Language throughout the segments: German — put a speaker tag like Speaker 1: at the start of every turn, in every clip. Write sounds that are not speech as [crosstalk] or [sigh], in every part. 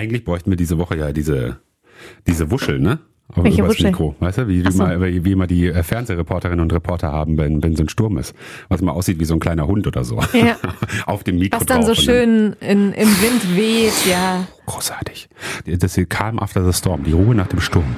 Speaker 1: Eigentlich bräuchten wir diese Woche ja diese, diese Wuschel, ne?
Speaker 2: Aber Welche übers Wuschel?
Speaker 1: Mikro, weißt du, wie, wie, so. mal, wie immer die äh, Fernsehreporterinnen und Reporter haben, wenn, wenn so ein Sturm ist. Was mal aussieht wie so ein kleiner Hund oder so. Ja. [laughs] Auf dem Mikro
Speaker 2: Was dann so schön in, im Wind weht, ja.
Speaker 1: Großartig. Das ist Calm After the Storm, die Ruhe nach dem Sturm.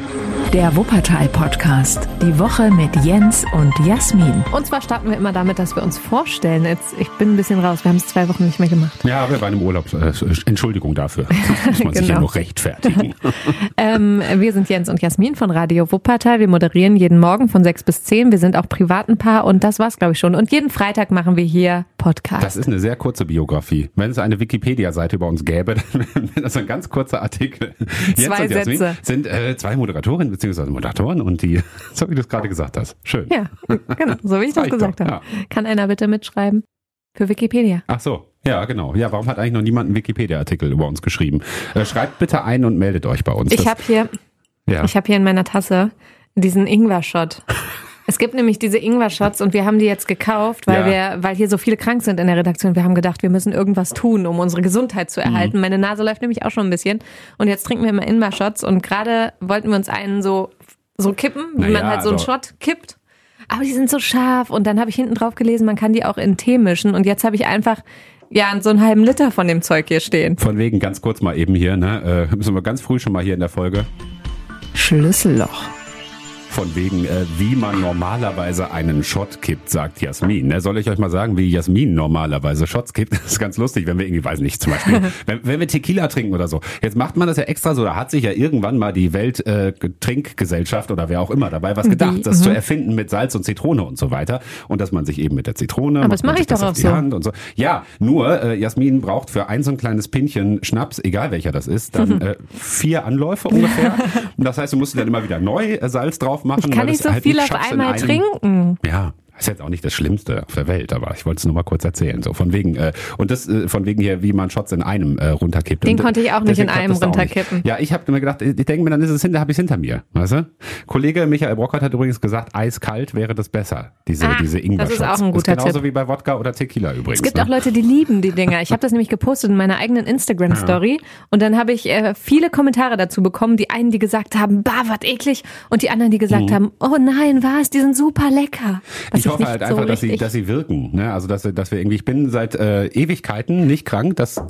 Speaker 3: Der Wuppertal-Podcast. Die Woche mit Jens und Jasmin.
Speaker 2: Und zwar starten wir immer damit, dass wir uns vorstellen. Jetzt, ich bin ein bisschen raus. Wir haben es zwei Wochen nicht mehr gemacht.
Speaker 1: Ja, wir waren im Urlaub. Äh, Entschuldigung dafür. Muss man genau. sich ja genau. noch rechtfertigen. [laughs]
Speaker 2: ähm, wir sind Jens und Jasmin von Radio Wuppertal. Wir moderieren jeden Morgen von sechs bis zehn. Wir sind auch privaten Paar und das war's, glaube ich, schon. Und jeden Freitag machen wir hier Podcast.
Speaker 1: Das ist eine sehr kurze Biografie. Wenn es eine Wikipedia-Seite über uns gäbe, [laughs] dann wäre das ein ganz kurzer Artikel.
Speaker 2: Jens zwei und Jasmin Sätze.
Speaker 1: sind äh, zwei Moderatorinnen beziehungsweise Moderatoren und die, [laughs] so wie du es gerade gesagt hast. Schön.
Speaker 2: Ja, genau, so wie ich [laughs] das gesagt habe. Ja. Kann einer bitte mitschreiben? Für Wikipedia.
Speaker 1: Ach so, ja, genau. Ja, warum hat eigentlich noch niemand einen Wikipedia-Artikel über uns geschrieben? Äh, schreibt bitte ein und meldet euch bei uns.
Speaker 2: Ich habe hier, ja. ich habe hier in meiner Tasse diesen Ingwer-Shot. [laughs] Es gibt nämlich diese Ingwer-Shots und wir haben die jetzt gekauft, weil ja. wir, weil hier so viele krank sind in der Redaktion. Wir haben gedacht, wir müssen irgendwas tun, um unsere Gesundheit zu erhalten. Mhm. Meine Nase läuft nämlich auch schon ein bisschen. Und jetzt trinken wir immer Ingwer-Shots und gerade wollten wir uns einen so, so kippen, wie naja, man halt so einen also Shot kippt. Aber die sind so scharf und dann habe ich hinten drauf gelesen, man kann die auch in Tee mischen und jetzt habe ich einfach ja, so einen halben Liter von dem Zeug hier stehen.
Speaker 1: Von wegen, ganz kurz mal eben hier, ne? Äh, müssen wir ganz früh schon mal hier in der Folge.
Speaker 3: Schlüsselloch
Speaker 1: von wegen, äh, wie man normalerweise einen Shot kippt, sagt Jasmin. Ne? Soll ich euch mal sagen, wie Jasmin normalerweise Shots kippt? [laughs] Das ist ganz lustig, wenn wir irgendwie, weiß nicht, zum Beispiel, [laughs] wenn, wenn wir Tequila trinken oder so. Jetzt macht man das ja extra so, da hat sich ja irgendwann mal die Welttrinkgesellschaft äh, oder wer auch immer dabei was gedacht, wie? das mhm. zu erfinden mit Salz und Zitrone und so weiter. Und dass man sich eben mit der Zitrone,
Speaker 2: Aber das mache ich doch auch so.
Speaker 1: Hand und so. Ja, nur äh, Jasmin braucht für ein so ein kleines Pinchen Schnaps, egal welcher das ist, dann [laughs] äh, vier Anläufe ungefähr. und das heißt, du musst dann immer wieder neu äh, Salz drauf drauf machen.
Speaker 2: Ich kann nicht so halt viel auf einmal trinken.
Speaker 1: Ja, ist jetzt auch nicht das Schlimmste auf der Welt, aber ich wollte es nur mal kurz erzählen. So von wegen äh, und das äh, von wegen hier, wie man Shots in einem äh, runterkippt.
Speaker 2: Den
Speaker 1: und,
Speaker 2: konnte ich auch nicht in einem runterkippen.
Speaker 1: Ja, ich habe mir gedacht, ich denke mir, dann ist es hinter, habe ich hinter mir, weißt du? Kollege Michael Brockert hat übrigens gesagt, eiskalt wäre das besser. Diese ah, diese Ingwer
Speaker 2: Shots. Das ist auch ein guter
Speaker 1: ist genauso
Speaker 2: Tipp.
Speaker 1: wie bei Wodka oder Tequila übrigens.
Speaker 2: Es gibt ne? auch Leute, die lieben die Dinger. Ich habe das nämlich gepostet in meiner eigenen Instagram Story ja. und dann habe ich äh, viele Kommentare dazu bekommen. Die einen, die gesagt haben, bah, was eklig, und die anderen, die gesagt mhm. haben, oh nein, was, die sind super lecker.
Speaker 1: Was ich hoffe halt einfach, dass sie, dass sie wirken. Ne? Also dass, dass wir irgendwie, ich bin seit äh, Ewigkeiten nicht krank, das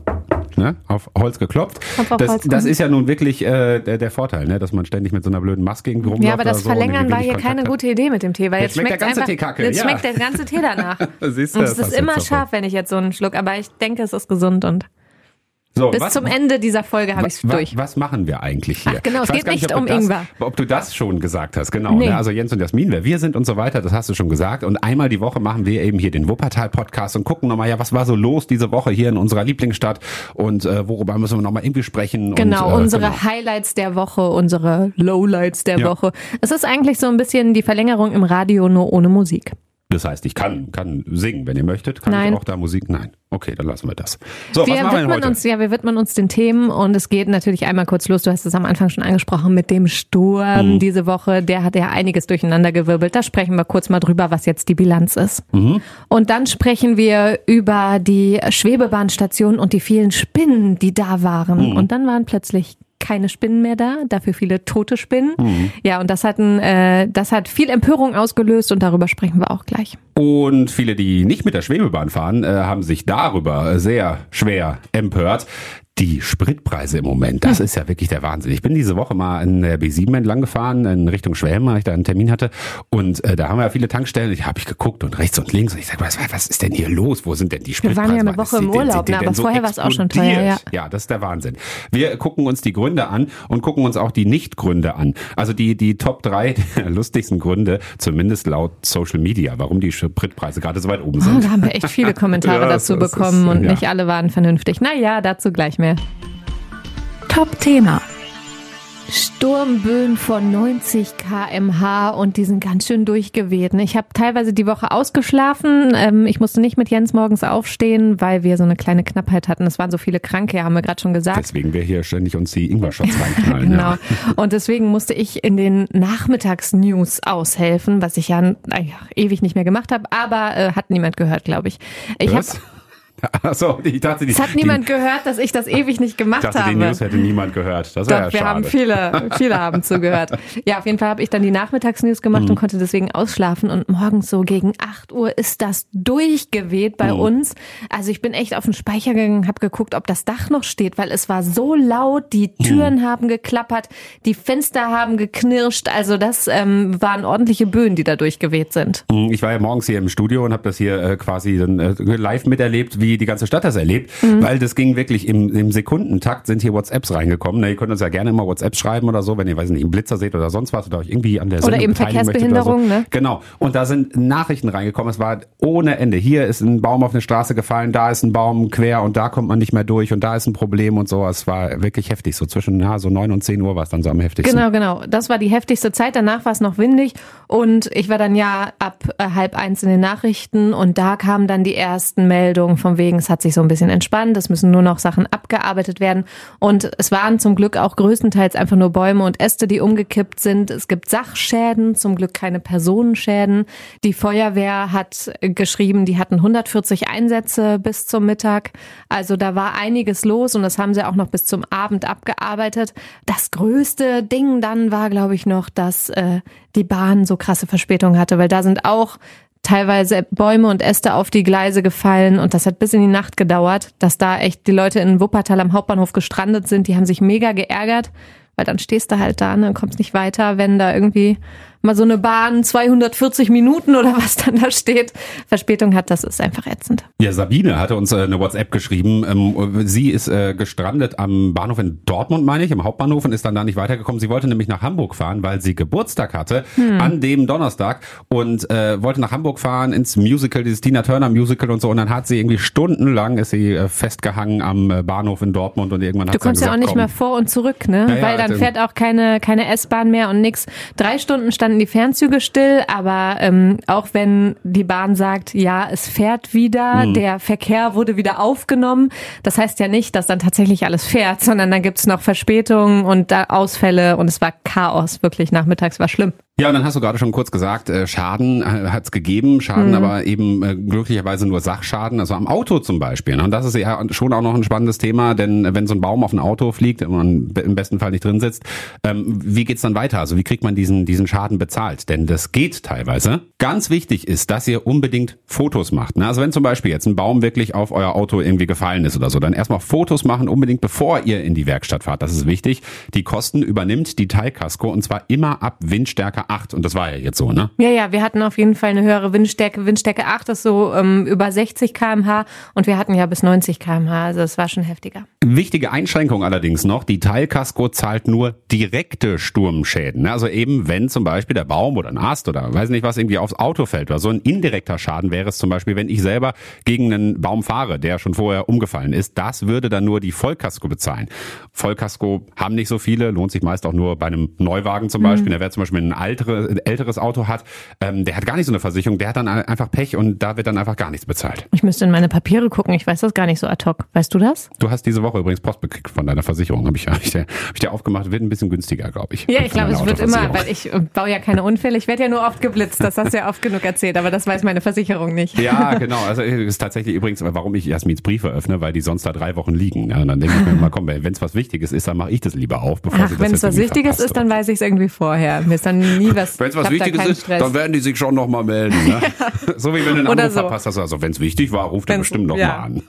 Speaker 1: ne, auf Holz geklopft. Auf das, Holz das ist ja nun wirklich äh, der, der Vorteil, ne, dass man ständig mit so einer blöden Maske irgendwie rumläuft.
Speaker 2: Ja, aber das so Verlängern war hier keine gute Idee mit dem Tee, weil jetzt, jetzt schmeckt,
Speaker 1: der ganze
Speaker 2: einfach,
Speaker 1: Tee kacke.
Speaker 2: Jetzt
Speaker 1: ja.
Speaker 2: schmeckt der ganze Tee danach. [laughs] Siehst du, und es ist immer scharf, wenn ich jetzt so einen Schluck, aber ich denke, es ist gesund und so, Bis was, zum Ende dieser Folge habe ich es durch.
Speaker 1: Was machen wir eigentlich hier?
Speaker 2: Ach genau, es geht nicht, nicht um
Speaker 1: das,
Speaker 2: Ingwer.
Speaker 1: Ob du das schon gesagt hast, genau. Nee. Ne? Also Jens und Jasmin, wer wir sind und so weiter, das hast du schon gesagt. Und einmal die Woche machen wir eben hier den Wuppertal-Podcast und gucken nochmal, ja, was war so los diese Woche hier in unserer Lieblingsstadt und äh, worüber müssen wir nochmal irgendwie sprechen.
Speaker 2: Genau,
Speaker 1: und,
Speaker 2: äh, unsere genau. Highlights der Woche, unsere Lowlights der ja. Woche. Es ist eigentlich so ein bisschen die Verlängerung im Radio, nur ohne Musik.
Speaker 1: Das heißt, ich kann, kann singen, wenn ihr möchtet. Kann
Speaker 2: Nein.
Speaker 1: ich auch da Musik? Nein. Okay, dann lassen wir das.
Speaker 2: So, wir was machen wir heute? Uns, ja, wir widmen uns den Themen und es geht natürlich einmal kurz los. Du hast es am Anfang schon angesprochen mit dem Sturm mhm. diese Woche. Der hat ja einiges durcheinandergewirbelt. Da sprechen wir kurz mal drüber, was jetzt die Bilanz ist. Mhm. Und dann sprechen wir über die Schwebebahnstation und die vielen Spinnen, die da waren. Mhm. Und dann waren plötzlich keine Spinnen mehr da, dafür viele tote Spinnen. Mhm. Ja, und das hat, ein, äh, das hat viel Empörung ausgelöst und darüber sprechen wir auch gleich.
Speaker 1: Und viele, die nicht mit der Schwebebahn fahren, äh, haben sich darüber sehr schwer empört die Spritpreise im Moment, das ist ja wirklich der Wahnsinn. Ich bin diese Woche mal in der B7 entlang gefahren, in Richtung Schwelm, weil ich da einen Termin hatte. Und äh, da haben wir ja viele Tankstellen. Ich habe ich geguckt und rechts und links. Und ich sage, was, was ist denn hier los? Wo sind denn die Spritpreise?
Speaker 2: Wir waren ja eine Woche im Urlaub, ne, aber so vorher war es auch schon teuer. Ja.
Speaker 1: ja, das ist der Wahnsinn. Wir gucken uns die Gründe an und gucken uns auch die Nicht-Gründe an. Also die, die Top drei der lustigsten Gründe, zumindest laut Social Media, warum die Spritpreise gerade so weit oben sind. Oh,
Speaker 2: da haben wir echt viele Kommentare [laughs] ja, dazu bekommen ist, und ja. nicht alle waren vernünftig. Naja, dazu gleich mehr.
Speaker 3: Top-Thema.
Speaker 2: Sturmböen von 90 kmh und die sind ganz schön durchgeweht. Ich habe teilweise die Woche ausgeschlafen. Ähm, ich musste nicht mit Jens morgens aufstehen, weil wir so eine kleine Knappheit hatten. Es waren so viele Kranke, haben wir gerade schon gesagt.
Speaker 1: Deswegen wir hier ständig uns die Ingwer-Shots [laughs] reinknallen.
Speaker 2: genau. Ja. Und deswegen musste ich in den Nachmittagsnews aushelfen, was ich ja, ja ewig nicht mehr gemacht habe, aber äh, hat niemand gehört, glaube ich. Ich habe [laughs]
Speaker 1: Achso, ich dachte,
Speaker 2: die, Es hat niemand die, gehört, dass ich das ewig nicht gemacht
Speaker 1: dachte,
Speaker 2: habe.
Speaker 1: Die News hätte niemand gehört. Das Doch, ja
Speaker 2: wir
Speaker 1: schade.
Speaker 2: haben viele, viele haben zugehört. Ja, auf jeden Fall habe ich dann die Nachmittagsnews gemacht mhm. und konnte deswegen ausschlafen. Und morgens so gegen 8 Uhr ist das durchgeweht bei mhm. uns. Also ich bin echt auf den Speicher gegangen, habe geguckt, ob das Dach noch steht, weil es war so laut. Die Türen mhm. haben geklappert, die Fenster haben geknirscht. Also das ähm, waren ordentliche Böen, die da durchgeweht sind.
Speaker 1: Mhm, ich war ja morgens hier im Studio und habe das hier äh, quasi dann äh, live miterlebt, wie die ganze Stadt das erlebt, mhm. weil das ging wirklich im, im Sekundentakt sind hier WhatsApps reingekommen. Na, ihr könnt uns ja gerne immer WhatsApp schreiben oder so, wenn ihr, weiß nicht, einen Blitzer seht oder sonst was oder euch irgendwie an der
Speaker 2: Sendung Oder eben Verkehrsbehinderung,
Speaker 1: so.
Speaker 2: ne?
Speaker 1: Genau. Und da sind Nachrichten reingekommen. Es war ohne Ende. Hier ist ein Baum auf eine Straße gefallen, da ist ein Baum quer und da kommt man nicht mehr durch und da ist ein Problem und so. Es war wirklich heftig. So zwischen ja, so neun und zehn Uhr war es dann so am heftigsten.
Speaker 2: Genau, genau. Das war die heftigste Zeit. Danach war es noch windig und ich war dann ja ab äh, halb eins in den Nachrichten und da kamen dann die ersten Meldungen von wegen, es hat sich so ein bisschen entspannt, es müssen nur noch Sachen abgearbeitet werden und es waren zum Glück auch größtenteils einfach nur Bäume und Äste, die umgekippt sind. Es gibt Sachschäden, zum Glück keine Personenschäden. Die Feuerwehr hat geschrieben, die hatten 140 Einsätze bis zum Mittag. Also da war einiges los und das haben sie auch noch bis zum Abend abgearbeitet. Das größte Ding dann war, glaube ich, noch, dass äh, die Bahn so krasse Verspätung hatte, weil da sind auch teilweise Bäume und Äste auf die Gleise gefallen und das hat bis in die Nacht gedauert, dass da echt die Leute in Wuppertal am Hauptbahnhof gestrandet sind. Die haben sich mega geärgert, weil dann stehst du halt da ne, und kommst nicht weiter, wenn da irgendwie mal so eine Bahn 240 Minuten oder was dann da steht, Verspätung hat, das ist einfach ätzend.
Speaker 1: Ja, Sabine hatte uns äh, eine WhatsApp geschrieben. Ähm, sie ist äh, gestrandet am Bahnhof in Dortmund, meine ich, im Hauptbahnhof und ist dann da nicht weitergekommen. Sie wollte nämlich nach Hamburg fahren, weil sie Geburtstag hatte hm. an dem Donnerstag und äh, wollte nach Hamburg fahren ins Musical, dieses Tina Turner Musical und so. Und dann hat sie irgendwie stundenlang ist sie festgehangen am Bahnhof in Dortmund und irgendwann hat
Speaker 2: du kommst
Speaker 1: ja
Speaker 2: auch nicht
Speaker 1: komm.
Speaker 2: mehr vor und zurück, ne?
Speaker 1: Ja, ja,
Speaker 2: weil dann
Speaker 1: also,
Speaker 2: fährt auch keine keine S-Bahn mehr und nix. Drei Stunden stand standen die Fernzüge still, aber ähm, auch wenn die Bahn sagt, ja, es fährt wieder, mhm. der Verkehr wurde wieder aufgenommen, das heißt ja nicht, dass dann tatsächlich alles fährt, sondern dann gibt's noch Verspätungen und Ausfälle und es war Chaos, wirklich nachmittags war schlimm.
Speaker 1: Ja, und dann hast du gerade schon kurz gesagt, äh, Schaden äh, hat es gegeben, Schaden mhm. aber eben äh, glücklicherweise nur Sachschaden, also am Auto zum Beispiel. Ne? Und das ist ja schon auch noch ein spannendes Thema, denn wenn so ein Baum auf ein Auto fliegt und man im besten Fall nicht drin sitzt, ähm, wie geht's dann weiter? Also wie kriegt man diesen, diesen Schaden bezahlt? Denn das geht teilweise. Ganz wichtig ist, dass ihr unbedingt Fotos macht. Ne? Also wenn zum Beispiel jetzt ein Baum wirklich auf euer Auto irgendwie gefallen ist oder so, dann erstmal Fotos machen, unbedingt bevor ihr in die Werkstatt fahrt. Das ist wichtig. Die Kosten übernimmt die Teilkasko und zwar immer ab Windstärke 8 und das war ja jetzt so, ne?
Speaker 2: Ja, ja, wir hatten auf jeden Fall eine höhere Windstärke. Windstärke 8 ist so ähm, über 60 kmh und wir hatten ja bis 90 kmh, also es war schon heftiger.
Speaker 1: Wichtige Einschränkung allerdings noch, die Teilkasko zahlt nur direkte Sturmschäden. Also eben, wenn zum Beispiel der Baum oder ein Ast oder weiß nicht was irgendwie aufs Auto fällt oder so ein indirekter Schaden wäre es zum Beispiel, wenn ich selber gegen einen Baum fahre, der schon vorher umgefallen ist, das würde dann nur die Vollkasko bezahlen. Vollkasko haben nicht so viele, lohnt sich meist auch nur bei einem Neuwagen zum Beispiel. Mhm. Da wäre zum Beispiel ein altere, älteres Auto hat, ähm, der hat gar nicht so eine Versicherung, der hat dann einfach Pech und da wird dann einfach gar nichts bezahlt.
Speaker 2: Ich müsste in meine Papiere gucken, ich weiß das gar nicht so ad hoc. Weißt du das?
Speaker 1: Du hast diese Woche übrigens Post bekriegt von deiner Versicherung, habe ich, [laughs] hab ich, dir, hab ich dir aufgemacht, wird ein bisschen günstiger, glaube ich.
Speaker 2: Ja, ich glaube, es wird immer, weil ich baue ja keine Unfälle, ich werde ja nur oft geblitzt, das hast du ja oft genug erzählt, aber das weiß meine Versicherung nicht.
Speaker 1: Ja, genau, also das ist tatsächlich übrigens, warum ich Jasmins Briefe öffne, weil die sonst da drei Wochen liegen. Ja, und dann denke ich mir mal, komm, wenn es was Wichtiges ist, dann mache ich das lieber auf, bevor Ach, sie das
Speaker 2: Wenn es was Wichtiges ist, dann weiß ich es irgendwie vorher. Mir ist dann nie was.
Speaker 1: Wenn es was Wichtiges ist, Stress. dann werden die sich schon nochmal melden. Ne? [laughs] so wie wenn du einen Anruf so. verpasst hast. Also wenn es wichtig war, ruft er bestimmt nochmal ja. an.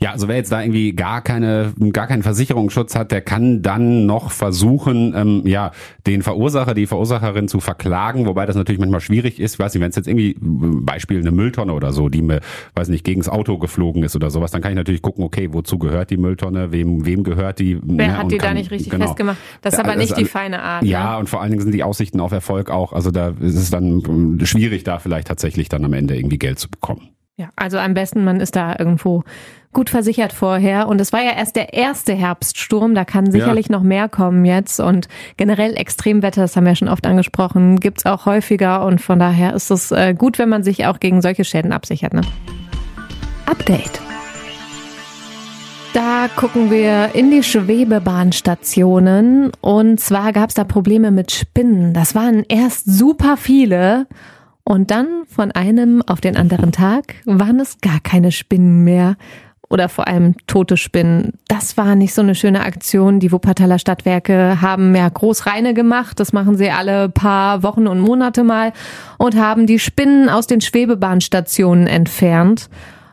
Speaker 1: Ja, also wer jetzt da irgendwie gar keine, gar keinen Versicherungsschutz hat, der kann dann noch versuchen, ähm, ja, den Verursacher, die Verursacherin zu verklagen, wobei das natürlich manchmal schwierig ist. Weiß nicht, wenn es jetzt irgendwie Beispiel eine Mülltonne oder so, die mir, weiß nicht, gegens Auto geflogen ist oder sowas, dann kann ich natürlich gucken, okay, wozu gehört die Mülltonne, wem, wem gehört die?
Speaker 2: Wer ja, hat die kann, da nicht richtig genau. festgemacht? Das ist aber nicht die feine Art.
Speaker 1: Ja, ne? und vor allen Dingen sind die Aussichten auf Erfolg auch, also da ist es dann schwierig, da vielleicht tatsächlich dann am Ende irgendwie Geld zu bekommen.
Speaker 2: Ja, also am besten, man ist da irgendwo gut versichert vorher. Und es war ja erst der erste Herbststurm, da kann sicherlich ja. noch mehr kommen jetzt. Und generell Extremwetter, das haben wir ja schon oft angesprochen, gibt's auch häufiger. Und von daher ist es äh, gut, wenn man sich auch gegen solche Schäden absichert. Ne?
Speaker 3: Update.
Speaker 2: Da gucken wir in die Schwebebahnstationen. Und zwar gab's da Probleme mit Spinnen. Das waren erst super viele. Und dann von einem auf den anderen Tag waren es gar keine Spinnen mehr oder vor allem tote Spinnen. Das war nicht so eine schöne Aktion. Die Wuppertaler Stadtwerke haben ja Großreine gemacht. Das machen sie alle paar Wochen und Monate mal und haben die Spinnen aus den Schwebebahnstationen entfernt.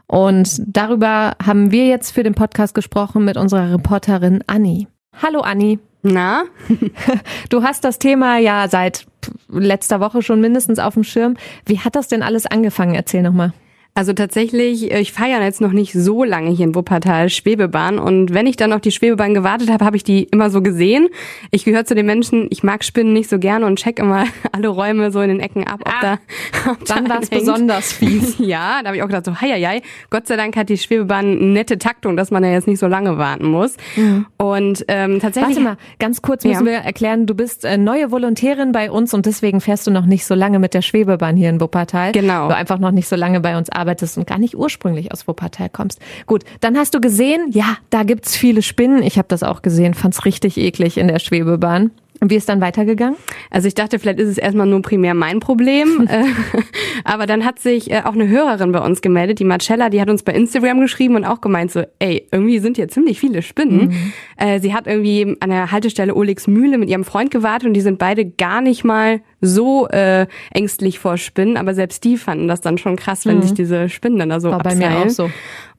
Speaker 2: Und darüber haben wir jetzt für den Podcast gesprochen mit unserer Reporterin Anni. Hallo Anni.
Speaker 4: Na? [laughs]
Speaker 2: Du hast das Thema ja seit letzter Woche schon mindestens auf dem Schirm. Wie hat das denn alles angefangen? Erzähl nochmal.
Speaker 4: Also tatsächlich, äh, ich feiere jetzt noch nicht so lange hier in Wuppertal Schwebebahn und wenn ich dann auf die Schwebebahn gewartet habe, habe ich die immer so gesehen. Ich gehöre zu den Menschen, ich mag Spinnen nicht so gerne und check immer [laughs] alle Räume so in den Ecken ab, ob ah,
Speaker 2: da ob Dann war es besonders fies. [laughs]
Speaker 4: Ja, da habe ich auch gedacht so, hei, hei, Gott sei Dank hat die Schwebebahn eine nette Taktung, dass man ja jetzt nicht so lange warten muss. Mhm. Und ähm, tatsächlich...
Speaker 2: Warte mal, ganz kurz müssen ja. wir erklären, du bist äh, neue Volontärin bei uns und deswegen fährst du noch nicht so lange mit der Schwebebahn hier in Wuppertal.
Speaker 4: Genau.
Speaker 2: Du einfach noch nicht so lange bei uns arbeitest arbeitest und gar nicht ursprünglich aus Wuppertal kommst. Gut, dann hast du gesehen, ja, da gibt's viele Spinnen. Ich habe das auch gesehen, fand's richtig eklig in der Schwebebahn. Und wie ist dann weitergegangen?
Speaker 4: Also ich dachte, vielleicht ist es erstmal nur primär mein Problem. [laughs] Äh, aber dann hat sich äh, auch eine Hörerin bei uns gemeldet, die Marcella, die hat uns bei Instagram geschrieben und auch gemeint so, ey, irgendwie sind hier ziemlich viele Spinnen. Mhm. Äh, sie hat irgendwie an der Haltestelle Olegs Mühle mit ihrem Freund gewartet und die sind beide gar nicht mal so äh, ängstlich vor Spinnen, aber selbst die fanden das dann schon krass, wenn mhm. sich diese Spinnen dann da so
Speaker 2: War abseilen. bei mir auch so.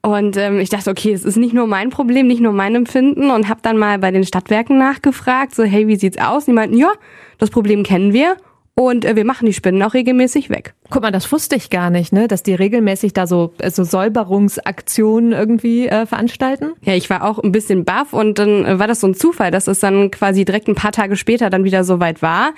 Speaker 4: Und ähm, ich dachte, okay, es ist nicht nur mein Problem, nicht nur mein Empfinden und habe dann mal bei den Stadtwerken nachgefragt, so hey, wie sieht's aus? Und die meinten, ja, das Problem kennen wir und äh, wir machen die Spinnen auch regelmäßig weg.
Speaker 2: Guck mal, das wusste ich gar nicht, ne, dass die regelmäßig da so äh, so Säuberungsaktionen irgendwie äh, veranstalten.
Speaker 4: Ja, ich war auch ein bisschen baff und dann äh, war das so ein Zufall, dass es dann quasi direkt ein paar Tage später dann wieder so weit war.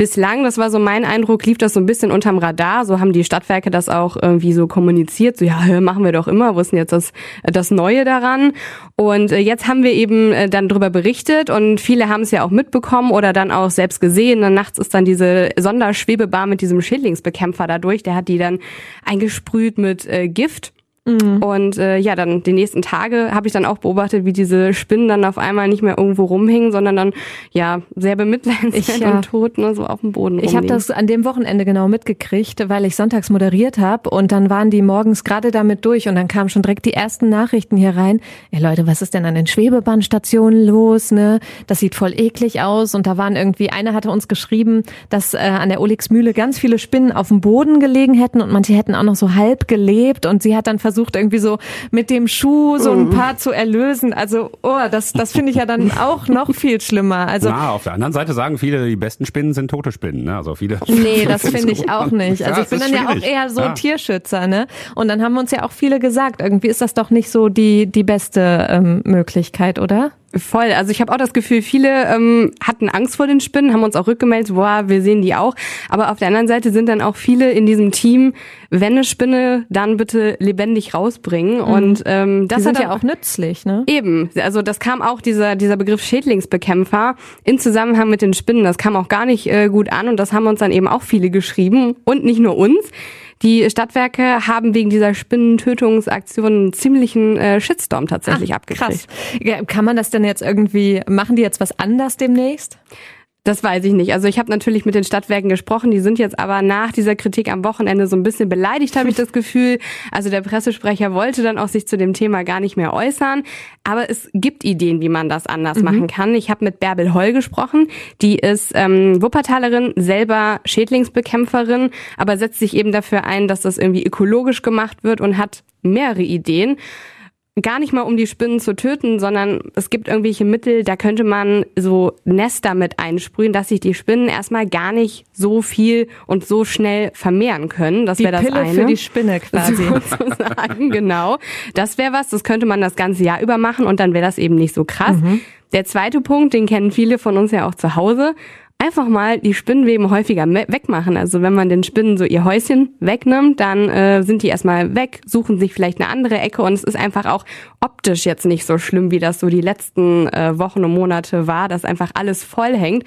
Speaker 4: Bislang, das war so mein Eindruck, lief das so ein bisschen unterm Radar. So haben die Stadtwerke das auch irgendwie so kommuniziert. So, ja, machen wir doch immer. Wo ist denn jetzt das, das Neue daran? Und äh, jetzt haben wir eben äh, dann darüber berichtet und viele haben es ja auch mitbekommen oder dann auch selbst gesehen. Und nachts ist dann diese Sonderschwebebahn mit diesem Schädlingsbekämpfer dadurch. Der hat die dann eingesprüht mit äh, Gift. Mhm. Und äh, ja, dann die nächsten Tage habe ich dann auch beobachtet, wie diese Spinnen dann auf einmal nicht mehr irgendwo rumhingen, sondern dann ja sehr bemitleidenswert [laughs] ja. und tot ne, so auf dem Boden.
Speaker 2: Ich habe das an dem Wochenende genau mitgekriegt, weil ich sonntags moderiert habe und dann waren die morgens gerade damit durch und dann kamen schon direkt die ersten Nachrichten hier rein. Ey Leute, was ist denn an den Schwebebahnstationen los? Ne, das sieht voll eklig aus und da waren irgendwie eine hatte uns geschrieben, dass äh, an der Olixmühle ganz viele Spinnen auf dem Boden gelegen hätten und manche hätten auch noch so halb gelebt und sie hat dann versucht versucht irgendwie so mit dem Schuh so ein mhm. paar zu erlösen. Also, oh, das, das finde ich ja dann auch noch viel schlimmer. Also,
Speaker 1: Na, auf der anderen Seite sagen viele, die besten Spinnen sind tote Spinnen. Ne? Also viele.
Speaker 2: Nee, [laughs] das finde ich auch nicht. Also ja, ich bin dann ja auch eher so ja. Tierschützer, ne? Und dann haben uns ja auch viele gesagt, irgendwie ist das doch nicht so die, die beste ähm, Möglichkeit, oder?
Speaker 4: Voll. Also ich habe auch das Gefühl, viele ähm, hatten Angst vor den Spinnen, haben uns auch rückgemeldet, boah, wir sehen die auch. Aber auf der anderen Seite sind dann auch viele in diesem Team, wenn eine Spinne, dann bitte lebendig rausbringen. Mhm. Und ähm, das
Speaker 2: die sind ja auch nützlich, ne?
Speaker 4: Eben. Also das kam auch dieser dieser Begriff Schädlingsbekämpfer in Zusammenhang mit den Spinnen. Das kam auch gar nicht äh, gut an und das haben uns dann eben auch viele geschrieben und nicht nur uns. Die Stadtwerke haben wegen dieser Spinnentötungsaktion einen ziemlichen äh, Shitstorm tatsächlich Ach, abgekriegt.
Speaker 2: Krass. Kann man das denn jetzt irgendwie, machen die jetzt was anders demnächst?
Speaker 4: Das weiß ich nicht. Also ich habe natürlich mit den Stadtwerken gesprochen, die sind jetzt aber nach dieser Kritik am Wochenende so ein bisschen beleidigt, habe ich das Gefühl. Also der Pressesprecher wollte dann auch sich zu dem Thema gar nicht mehr äußern. Aber es gibt Ideen, wie man das anders mhm. machen kann. Ich habe mit Bärbel Holl gesprochen, die ist ähm, Wuppertalerin, selber Schädlingsbekämpferin, aber setzt sich eben dafür ein, dass das irgendwie ökologisch gemacht wird und hat mehrere Ideen gar nicht mal um die Spinnen zu töten, sondern es gibt irgendwelche Mittel, da könnte man so Nester mit einsprühen, dass sich die Spinnen erstmal gar nicht so viel und so schnell vermehren können. Das wäre das
Speaker 2: Pille
Speaker 4: eine.
Speaker 2: für die Spinne [laughs] quasi.
Speaker 4: Sozusagen, genau. Das wäre was, das könnte man das ganze Jahr über machen und dann wäre das eben nicht so krass. Mhm. Der zweite Punkt, den kennen viele von uns ja auch zu Hause einfach mal die Spinnenweben häufiger wegmachen. Also wenn man den Spinnen so ihr Häuschen wegnimmt, dann äh, sind die erstmal weg, suchen sich vielleicht eine andere Ecke und es ist einfach auch optisch jetzt nicht so schlimm, wie das so die letzten äh, Wochen und Monate war, dass einfach alles voll hängt.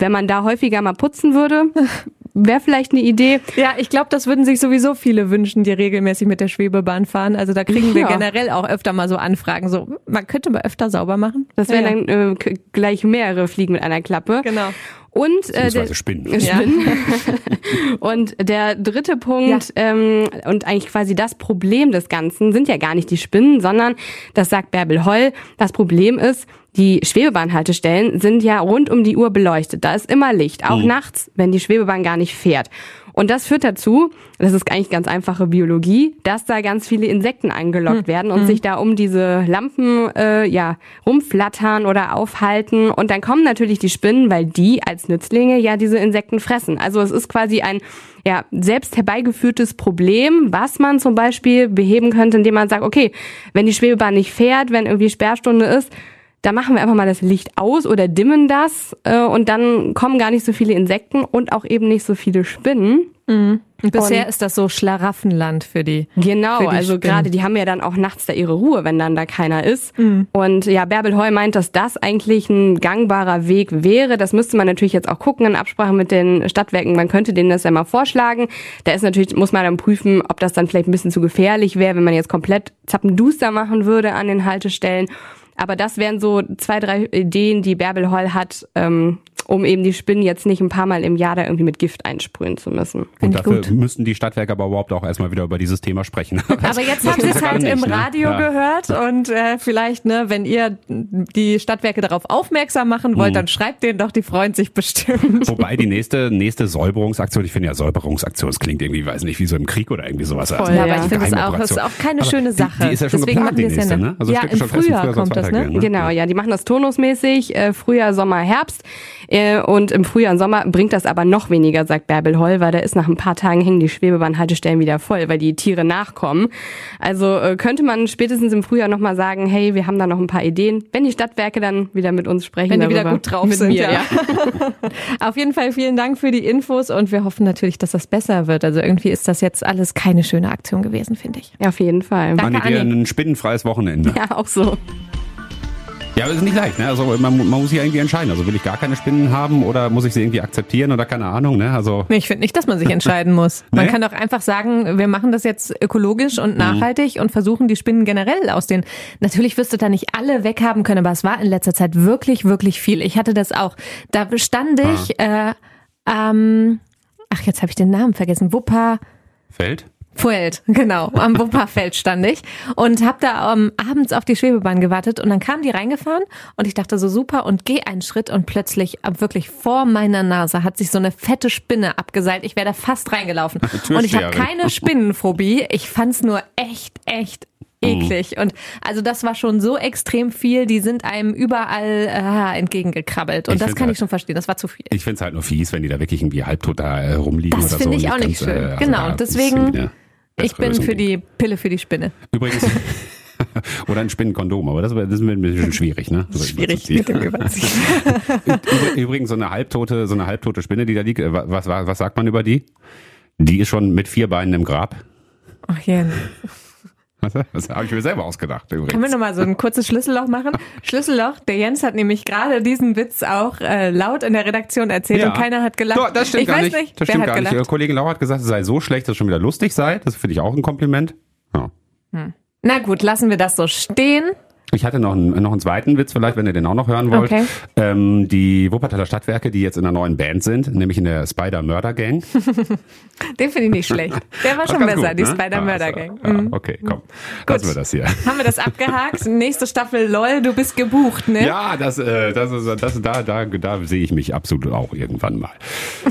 Speaker 4: Wenn man da häufiger mal putzen würde, [laughs] wäre vielleicht eine Idee.
Speaker 2: Ja, ich glaube, das würden sich sowieso viele wünschen, die regelmäßig mit der Schwebebahn fahren. Also da kriegen wir ja. generell auch öfter mal so Anfragen, so man könnte mal öfter sauber machen.
Speaker 4: Das wären ja. dann äh, gleich mehrere Fliegen mit einer Klappe.
Speaker 2: Genau.
Speaker 4: Und
Speaker 1: äh, der, Spinnen. [laughs]
Speaker 4: Spinnen. Ja. [laughs] und der dritte Punkt ja. ähm, und eigentlich quasi das Problem des Ganzen sind ja gar nicht die Spinnen, sondern das sagt Bärbel Holl. Das Problem ist, die Schwebebahnhaltestellen sind ja rund um die Uhr beleuchtet. Da ist immer Licht, auch mhm. nachts, wenn die Schwebebahn gar nicht fährt. Und das führt dazu, das ist eigentlich ganz einfache Biologie, dass da ganz viele Insekten angelockt hm. werden und hm. sich da um diese Lampen äh, ja rumflattern oder aufhalten. Und dann kommen natürlich die Spinnen, weil die als Nützlinge ja diese Insekten fressen. Also es ist quasi ein ja, selbst herbeigeführtes Problem, was man zum Beispiel beheben könnte, indem man sagt, okay, wenn die Schwebebahn nicht fährt, wenn irgendwie Sperrstunde ist, da machen wir einfach mal das Licht aus oder dimmen das äh, und dann kommen gar nicht so viele Insekten und auch eben nicht so viele Spinnen.
Speaker 2: Mhm. Bisher und ist das so Schlaraffenland für die.
Speaker 4: Genau,
Speaker 2: für
Speaker 4: die also gerade die haben ja dann auch nachts da ihre Ruhe, wenn dann da keiner ist. Mhm. Und ja, Bärbel Heu meint, dass das eigentlich ein gangbarer Weg wäre. Das müsste man natürlich jetzt auch gucken in Absprache mit den Stadtwerken. Man könnte denen das ja mal vorschlagen. Da ist natürlich, muss man dann prüfen, ob das dann vielleicht ein bisschen zu gefährlich wäre, wenn man jetzt komplett Zappenduster machen würde an den Haltestellen. Aber das wären so zwei, drei Ideen, die Bärbel Holl hat, ähm, um eben die Spinnen jetzt nicht ein paar Mal im Jahr da irgendwie mit Gift einsprühen zu müssen.
Speaker 1: Und dafür gut. müssten die Stadtwerke aber überhaupt auch erstmal wieder über dieses Thema sprechen. [laughs]
Speaker 2: aber jetzt haben sie es halt nicht, im ne? Radio ja. gehört und äh, vielleicht, ne, wenn ihr die Stadtwerke darauf aufmerksam machen wollt, mhm. dann schreibt denen doch, die freuen sich bestimmt.
Speaker 1: Wobei die nächste, nächste Säuberungsaktion, ich finde ja Säuberungsaktion, es klingt irgendwie, weiß nicht, wie so im Krieg oder irgendwie sowas.
Speaker 2: Voll, also, ja, aber ich finde es auch, ist auch keine aber schöne Sache.
Speaker 1: Die, die ist ja schon Deswegen geplant, die nächste, ja ne?
Speaker 2: Also ja, im Frühjahr, Frühjahr kommt das, ne?
Speaker 4: ne? Genau, ja, die machen das turnusmäßig, äh, Frühjahr, Sommer, Herbst. Äh, und im Frühjahr und Sommer bringt das aber noch weniger, sagt Bärbel Holl, weil da ist nach ein paar Tagen hängen die Schwebebahnhaltestellen wieder voll, weil die Tiere nachkommen. Also äh, könnte man spätestens im Frühjahr nochmal sagen, hey, wir haben da noch ein paar Ideen, wenn die Stadtwerke dann wieder mit uns sprechen.
Speaker 2: Wenn die wieder gut drauf sind. Mir, ja. ja. [laughs] Auf jeden Fall vielen Dank für die Infos und wir hoffen natürlich, dass das besser wird. Also irgendwie ist das jetzt alles keine schöne Aktion gewesen, finde ich.
Speaker 4: Ja, auf jeden Fall.
Speaker 1: Danke, Anni, dir ein spinnenfreies Wochenende.
Speaker 4: Ja, auch so.
Speaker 1: Ja, aber ist nicht leicht, ne? Also man, man muss sich irgendwie entscheiden. Also will ich gar keine Spinnen haben oder muss ich sie irgendwie akzeptieren oder keine Ahnung, ne? Also
Speaker 2: ich finde nicht, dass man sich entscheiden muss. [laughs] Man nee? kann doch einfach sagen, wir machen das jetzt ökologisch und mhm. nachhaltig mhm. und versuchen die Spinnen generell aus den. Natürlich wirst du da nicht alle weghaben können, aber es war in letzter Zeit wirklich, wirklich viel. Ich hatte das auch. Da stand ich, ah. äh, ähm, ach jetzt habe ich den Namen vergessen. Wupper.
Speaker 1: Feld?
Speaker 2: Fuelt, [laughs] genau. Am Wupperfeld stand ich und habe da um, ähm, abends auf die Schwebebahn gewartet und dann kam die reingefahren und ich dachte so super und geh einen Schritt und plötzlich wirklich vor meiner Nase hat sich so eine fette Spinne abgeseilt. Ich wäre da fast reingelaufen [laughs] und ich habe keine Spinnenphobie. Ich fand's nur echt, echt eklig. Und also das war schon so extrem viel, die sind einem überall äh, entgegengekrabbelt. Und ich das kann halt, ich schon verstehen, das war zu viel.
Speaker 1: Ich finde es halt nur fies, wenn die da wirklich irgendwie halbtot da äh, rumliegen
Speaker 2: das
Speaker 1: oder so.
Speaker 2: Das finde ich auch nicht schön. Äh, also genau, deswegen... Ich bin für die Pille für die Spinne.
Speaker 1: Übrigens. [laughs] Oder ein Spinnenkondom, aber das, das ist ein bisschen schwierig, ne?
Speaker 2: Ist schwierig mit dem Überziehen. [laughs]
Speaker 1: Übrigens so eine halbtote, so eine halbtote Spinne, die da liegt. Äh, was, was, was sagt man über die? Die ist schon mit vier Beinen im Grab.
Speaker 2: Ach ja.
Speaker 1: Das habe ich mir selber ausgedacht übrigens.
Speaker 2: Können wir nochmal so ein kurzes Schlüsselloch machen? [laughs] Schlüsselloch, der Jens hat nämlich gerade diesen Witz auch äh, laut in der Redaktion erzählt ja. und keiner hat gelacht.
Speaker 1: Doch, das stimmt ich gar nicht. nicht. Das stimmt gar gelacht? nicht. Kollegin Lau hat gesagt, es sei so schlecht, dass es schon wieder lustig sei. Das finde ich auch ein Kompliment. Ja.
Speaker 2: Hm. Na gut, lassen wir das so stehen.
Speaker 1: Ich hatte noch einen, noch einen zweiten Witz vielleicht, wenn ihr den auch noch hören wollt. Okay. Ähm, die Wuppertaler Stadtwerke, die jetzt in einer neuen Band sind, nämlich in der Spider Murder Gang. [laughs]
Speaker 2: den finde ich nicht schlecht. Der war schon besser, gut, die ne? Spider Murder Gang.
Speaker 1: Ja, mhm. okay, komm. Lassen wir das hier.
Speaker 2: Haben wir das abgehakt? [laughs] Nächste Staffel LOL, du bist gebucht, ne?
Speaker 1: Ja, das, äh, das ist, das, da, da, da sehe ich mich absolut auch irgendwann mal.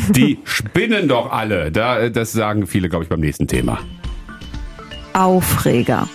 Speaker 1: Die [laughs] spinnen doch alle. Da, das sagen viele, glaube ich, beim nächsten Thema.
Speaker 3: Aufreger.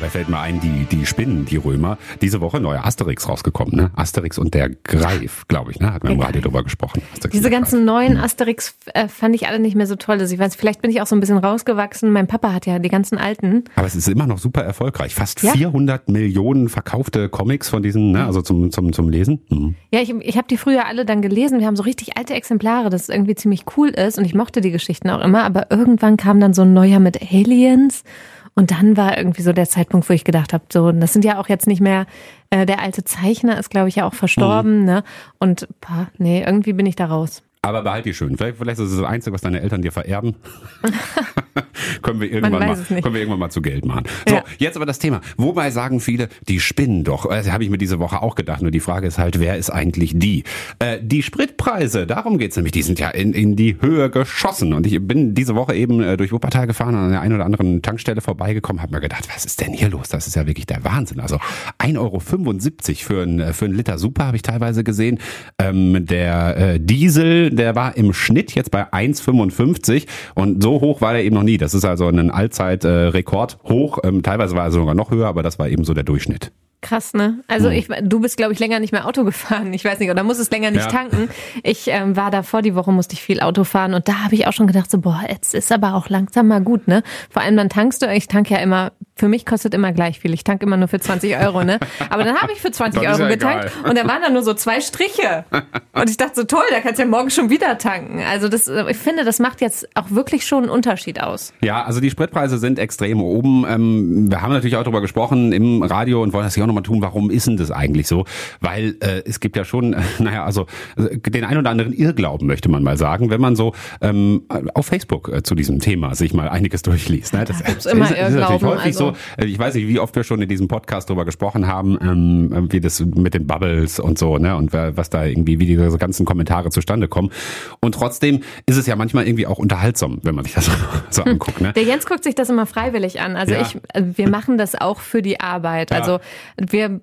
Speaker 1: Dabei fällt mir ein, die, die Spinnen, die Römer. Diese Woche neuer Asterix rausgekommen, ne? Asterix und der Greif, glaube ich, ne? Hat man im Radio drüber gesprochen.
Speaker 2: Asterix Diese ganzen neuen Asterix äh, fand ich alle nicht mehr so toll. Also ich weiß, vielleicht bin ich auch so ein bisschen rausgewachsen. Mein Papa hat ja die ganzen alten.
Speaker 1: Aber es ist immer noch super erfolgreich. Fast ja? 400 Millionen verkaufte Comics von diesen, ne? Also zum, zum, zum Lesen. Mhm.
Speaker 2: Ja, ich, ich habe die früher alle dann gelesen. Wir haben so richtig alte Exemplare, das irgendwie ziemlich cool ist. Und ich mochte die Geschichten auch immer. Aber irgendwann kam dann so ein neuer mit Aliens. Und dann war irgendwie so der Zeitpunkt, wo ich gedacht habe, so, das sind ja auch jetzt nicht mehr, äh, der alte Zeichner ist, glaube ich, ja auch verstorben, mhm. ne? Und boah, nee, irgendwie bin ich da raus.
Speaker 1: Aber behalt die schön. Vielleicht, vielleicht ist es das Einzige, was deine Eltern dir vererben. [laughs] können, wir irgendwann mal, können wir irgendwann mal zu Geld machen. So, ja. jetzt aber das Thema. Wobei sagen viele, die spinnen doch. Das habe ich mir diese Woche auch gedacht. Nur die Frage ist halt, wer ist eigentlich die? Äh, die Spritpreise, darum geht's nämlich. Die sind ja in, in die Höhe geschossen. Und ich bin diese Woche eben äh, durch Wuppertal gefahren und an der einen oder anderen Tankstelle vorbeigekommen, habe mir gedacht, was ist denn hier los? Das ist ja wirklich der Wahnsinn. Also 1,75 Euro für ein, für ein Liter Super habe ich teilweise gesehen. Ähm, der äh, Diesel, der war im Schnitt jetzt bei 1,55 und so hoch war der eben noch nie. Das ist also ein Allzeitrekord hoch. Ähm, teilweise war er sogar noch höher, aber das war eben so der Durchschnitt.
Speaker 2: Krass, ne? Also hm. ich, du bist, glaube ich, länger nicht mehr Auto [laughs] gefahren. Ich weiß nicht, oder muss es länger nicht ja. tanken. Ich ähm, war davor die Woche, musste ich viel Auto fahren und da habe ich auch schon gedacht, so, boah, jetzt ist aber auch langsam mal gut, ne? Vor allem dann tankst du, ich tanke ja immer, für mich kostet immer gleich viel. Ich tanke immer nur für 20 Euro, ne? Aber dann habe ich für 20 [laughs] Euro getankt egal. und da waren dann nur so zwei Striche. Und ich dachte so, toll, da kannst du ja morgen schon wieder tanken. Also das, ich finde, das macht jetzt auch wirklich schon einen Unterschied aus.
Speaker 1: Ja, also die Spritpreise sind extrem oben. Ähm, wir haben natürlich auch darüber gesprochen im Radio und wollen das hier auch nochmal tun, warum ist denn das eigentlich so? Weil äh, es gibt ja schon, äh, naja, also äh, den ein oder anderen Irrglauben, möchte man mal sagen, wenn man so ähm, auf Facebook äh, zu diesem Thema sich mal einiges durchliest. Ne?
Speaker 2: Das, das immer ist, ist natürlich
Speaker 1: häufig also. so. Äh, ich weiß nicht, wie oft wir schon in diesem Podcast darüber gesprochen haben, ähm, wie das mit den Bubbles und so, ne? Und was da irgendwie, wie diese ganzen Kommentare zustande kommen. Und trotzdem ist es ja manchmal irgendwie auch unterhaltsam, wenn man sich das [laughs] so anguckt. Ne?
Speaker 2: Der Jens guckt sich das immer freiwillig an. Also ja. ich, wir machen das auch für die Arbeit. Also wir